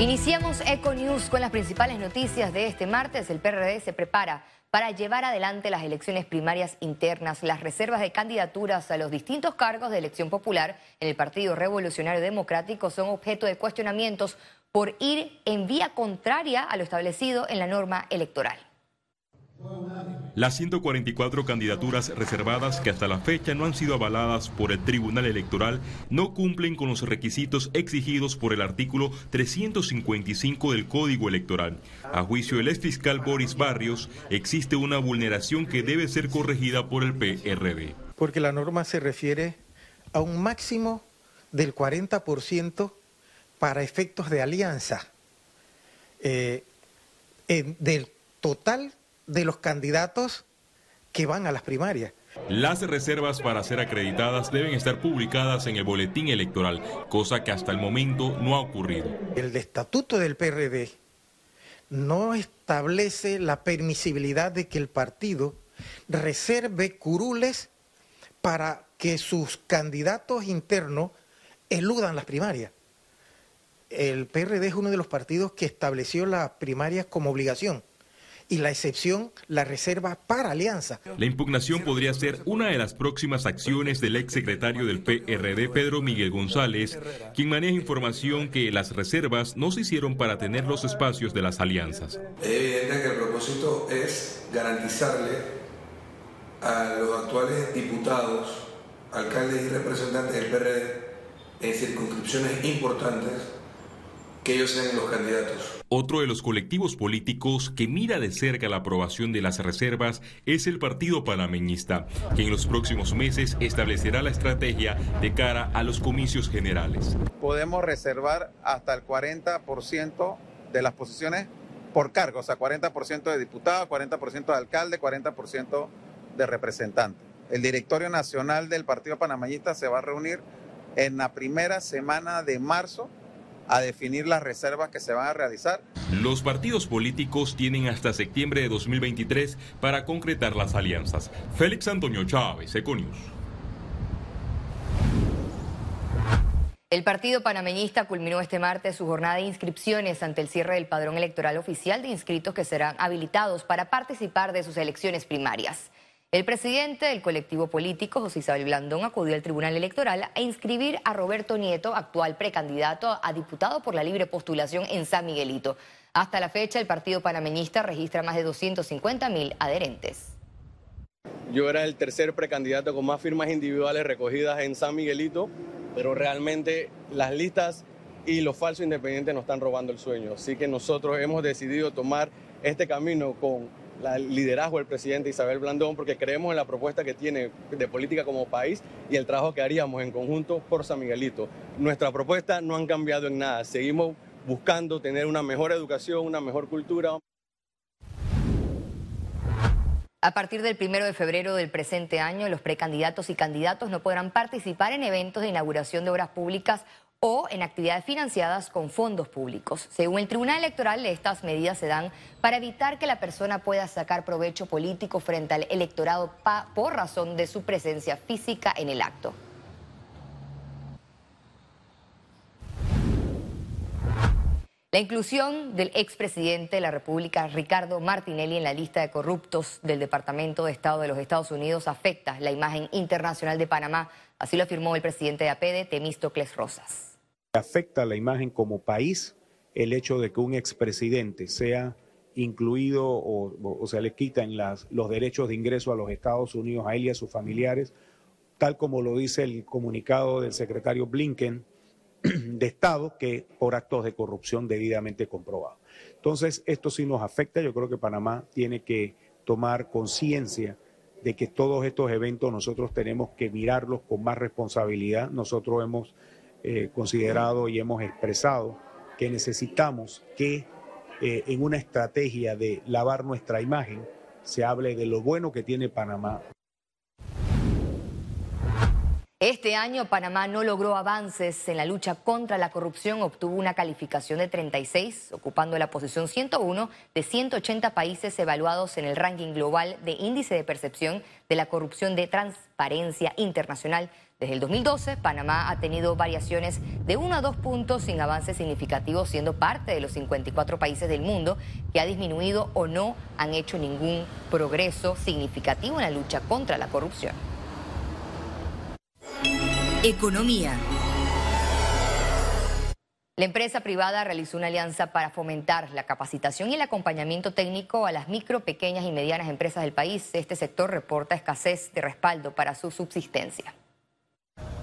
Iniciamos Eco News con las principales noticias de este martes. El PRD se prepara para llevar adelante las elecciones primarias internas. Las reservas de candidaturas a los distintos cargos de elección popular en el Partido Revolucionario Democrático son objeto de cuestionamientos por ir en vía contraria a lo establecido en la norma electoral. Las 144 candidaturas reservadas que hasta la fecha no han sido avaladas por el Tribunal Electoral no cumplen con los requisitos exigidos por el artículo 355 del Código Electoral. A juicio del exfiscal Boris Barrios, existe una vulneración que debe ser corregida por el PRD. Porque la norma se refiere a un máximo del 40% para efectos de alianza eh, del total de los candidatos que van a las primarias. Las reservas para ser acreditadas deben estar publicadas en el boletín electoral, cosa que hasta el momento no ha ocurrido. El estatuto del PRD no establece la permisibilidad de que el partido reserve curules para que sus candidatos internos eludan las primarias. El PRD es uno de los partidos que estableció las primarias como obligación y la excepción la reserva para Alianza. La impugnación podría ser una de las próximas acciones del exsecretario del PRD, Pedro Miguel González, quien maneja información que las reservas no se hicieron para tener los espacios de las alianzas. Es evidente que el propósito es garantizarle a los actuales diputados, alcaldes y representantes del PRD en circunscripciones importantes que ellos sean los candidatos. Otro de los colectivos políticos que mira de cerca la aprobación de las reservas es el Partido Panameñista, que en los próximos meses establecerá la estrategia de cara a los comicios generales. Podemos reservar hasta el 40% de las posiciones por cargo, o sea, 40% de diputado, 40% de alcalde, 40% de representante. El directorio nacional del Partido Panameñista se va a reunir en la primera semana de marzo a definir las reservas que se van a realizar. Los partidos políticos tienen hasta septiembre de 2023 para concretar las alianzas. Félix Antonio Chávez, Econius. El partido panameñista culminó este martes su jornada de inscripciones ante el cierre del padrón electoral oficial de inscritos que serán habilitados para participar de sus elecciones primarias. El presidente del colectivo político, José Isabel Blandón, acudió al Tribunal Electoral a inscribir a Roberto Nieto, actual precandidato a diputado por la libre postulación en San Miguelito. Hasta la fecha, el partido panameñista registra más de 250 mil adherentes. Yo era el tercer precandidato con más firmas individuales recogidas en San Miguelito, pero realmente las listas y los falsos independientes nos están robando el sueño. Así que nosotros hemos decidido tomar este camino con el liderazgo del presidente Isabel Blandón, porque creemos en la propuesta que tiene de política como país y el trabajo que haríamos en conjunto por San Miguelito. Nuestra propuesta no han cambiado en nada, seguimos buscando tener una mejor educación, una mejor cultura. A partir del primero de febrero del presente año, los precandidatos y candidatos no podrán participar en eventos de inauguración de obras públicas o en actividades financiadas con fondos públicos. Según el Tribunal Electoral, estas medidas se dan para evitar que la persona pueda sacar provecho político frente al electorado por razón de su presencia física en el acto. La inclusión del expresidente de la República, Ricardo Martinelli, en la lista de corruptos del Departamento de Estado de los Estados Unidos afecta la imagen internacional de Panamá. Así lo afirmó el presidente de APEDE, Temístocles Rosas. Afecta la imagen como país el hecho de que un expresidente sea incluido o, se le quitan los derechos de ingreso a los Estados Unidos a él y a sus familiares, tal como lo dice el comunicado del secretario Blinken de Estado, que por actos de corrupción debidamente comprobados. Entonces, esto sí nos afecta. Yo creo que Panamá tiene que tomar conciencia de que todos estos eventos nosotros tenemos que mirarlos con más responsabilidad. Nosotros hemos eh, considerado y hemos expresado que necesitamos que eh, en una estrategia de lavar nuestra imagen se hable de lo bueno que tiene Panamá. Este año Panamá no logró avances en la lucha contra la corrupción, obtuvo una calificación de 36, ocupando la posición 101 de 180 países evaluados en el ranking global de índice de percepción de la corrupción de transparencia internacional. Desde el 2012, Panamá ha tenido variaciones de uno a dos puntos sin avances significativos, siendo parte de los 54 países del mundo que ha disminuido o no han hecho ningún progreso significativo en la lucha contra la corrupción. Economía. La empresa privada realizó una alianza para fomentar la capacitación y el acompañamiento técnico a las micro, pequeñas y medianas empresas del país. Este sector reporta escasez de respaldo para su subsistencia.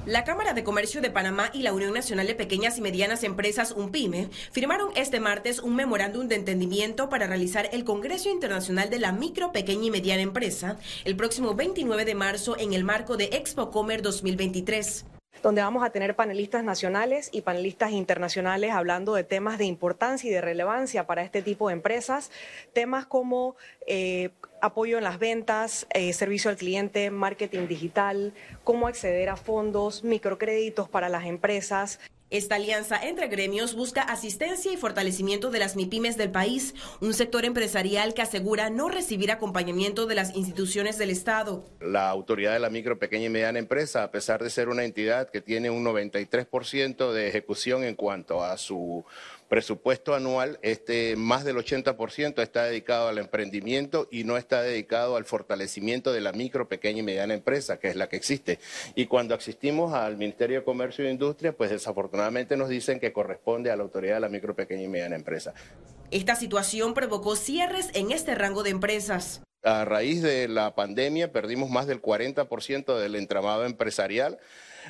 La Cámara de Comercio de Panamá y la Unión Nacional de Pequeñas y Medianas Empresas, UNPYME, firmaron este martes un memorándum de entendimiento para realizar el Congreso Internacional de la Micro, Pequeña y Mediana Empresa el próximo 29 de marzo en el marco de Expo Comer 2023 donde vamos a tener panelistas nacionales y panelistas internacionales hablando de temas de importancia y de relevancia para este tipo de empresas, temas como eh, apoyo en las ventas, eh, servicio al cliente, marketing digital, cómo acceder a fondos, microcréditos para las empresas. Esta alianza entre gremios busca asistencia y fortalecimiento de las MIPIMES del país, un sector empresarial que asegura no recibir acompañamiento de las instituciones del Estado. La autoridad de la micro, pequeña y mediana empresa, a pesar de ser una entidad que tiene un 93% de ejecución en cuanto a su presupuesto anual, este, más del 80% está dedicado al emprendimiento y no está dedicado al fortalecimiento de la micro, pequeña y mediana empresa, que es la que existe. Y cuando asistimos al Ministerio de Comercio e Industria, pues desafortunadamente nos dicen que corresponde a la autoridad de la micro, pequeña y mediana empresa. Esta situación provocó cierres en este rango de empresas. A raíz de la pandemia perdimos más del 40% del entramado empresarial.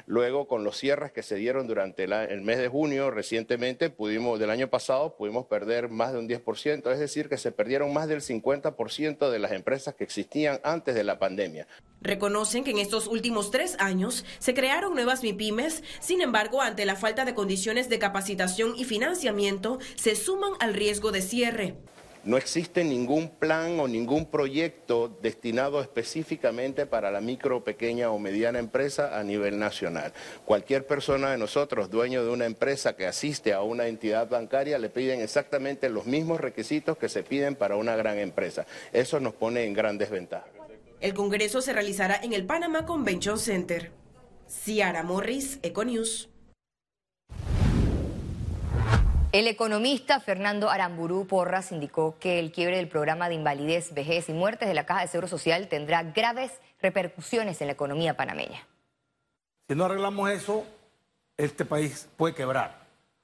Luego, con los cierres que se dieron durante el mes de junio recientemente, pudimos, del año pasado, pudimos perder más de un 10%, es decir, que se perdieron más del 50% de las empresas que existían antes de la pandemia. Reconocen que en estos últimos tres años se crearon nuevas MIPIMES, sin embargo, ante la falta de condiciones de capacitación y financiamiento, se suman al riesgo de cierre. No existe ningún plan o ningún proyecto destinado específicamente para la micro, pequeña o mediana empresa a nivel nacional. Cualquier persona de nosotros, dueño de una empresa que asiste a una entidad bancaria, le piden exactamente los mismos requisitos que se piden para una gran empresa. Eso nos pone en gran desventaja. El Congreso se realizará en el Panama Convention Center. Ciara Morris, Econews. El economista Fernando Aramburú Porras indicó que el quiebre del programa de invalidez, vejez y muertes de la Caja de Seguro Social tendrá graves repercusiones en la economía panameña. Si no arreglamos eso, este país puede quebrar.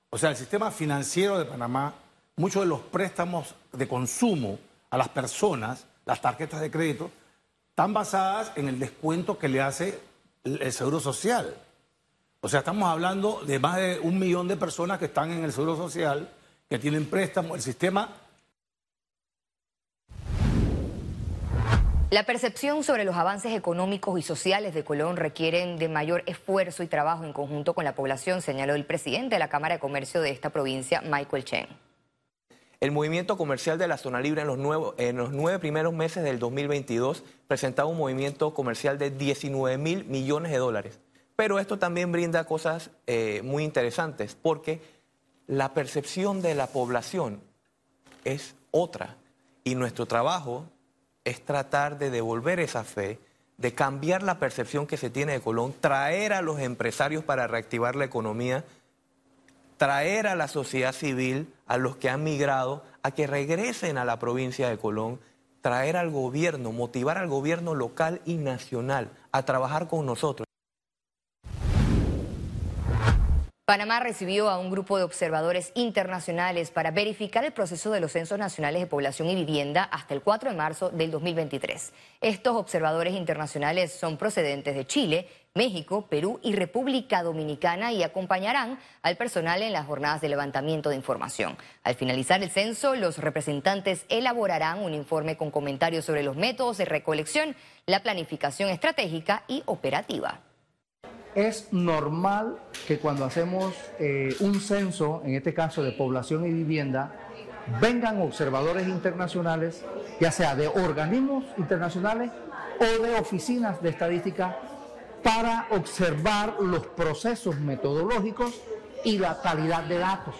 O sea, el sistema financiero de Panamá, muchos de los préstamos de consumo a las personas, las tarjetas de crédito, están basadas en el descuento que le hace el Seguro Social. O sea, estamos hablando de más de un millón de personas que están en el Seguro Social, que tienen préstamos. El sistema La percepción sobre los avances económicos y sociales de Colón requieren de mayor esfuerzo y trabajo en conjunto con la población, señaló el presidente de la Cámara de Comercio de esta provincia, Michael Chen. El movimiento comercial de la zona libre en los, en los nueve primeros meses del 2022 presentaba un movimiento comercial de 19 mil millones de dólares. Pero esto también brinda cosas eh, muy interesantes porque la percepción de la población es otra y nuestro trabajo es tratar de devolver esa fe, de cambiar la percepción que se tiene de Colón, traer a los empresarios para reactivar la economía, traer a la sociedad civil, a los que han migrado, a que regresen a la provincia de Colón, traer al gobierno, motivar al gobierno local y nacional a trabajar con nosotros. Panamá recibió a un grupo de observadores internacionales para verificar el proceso de los censos nacionales de población y vivienda hasta el 4 de marzo del 2023. Estos observadores internacionales son procedentes de Chile, México, Perú y República Dominicana y acompañarán al personal en las jornadas de levantamiento de información. Al finalizar el censo, los representantes elaborarán un informe con comentarios sobre los métodos de recolección, la planificación estratégica y operativa es normal que cuando hacemos eh, un censo, en este caso de población y vivienda, vengan observadores internacionales, ya sea de organismos internacionales o de oficinas de estadística para observar los procesos metodológicos y la calidad de datos.